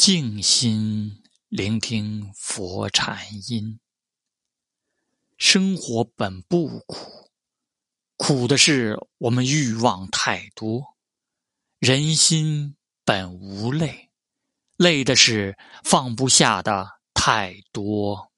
静心聆听佛禅音。生活本不苦苦的是我们欲望太多人心本无累累的是放不下的太多。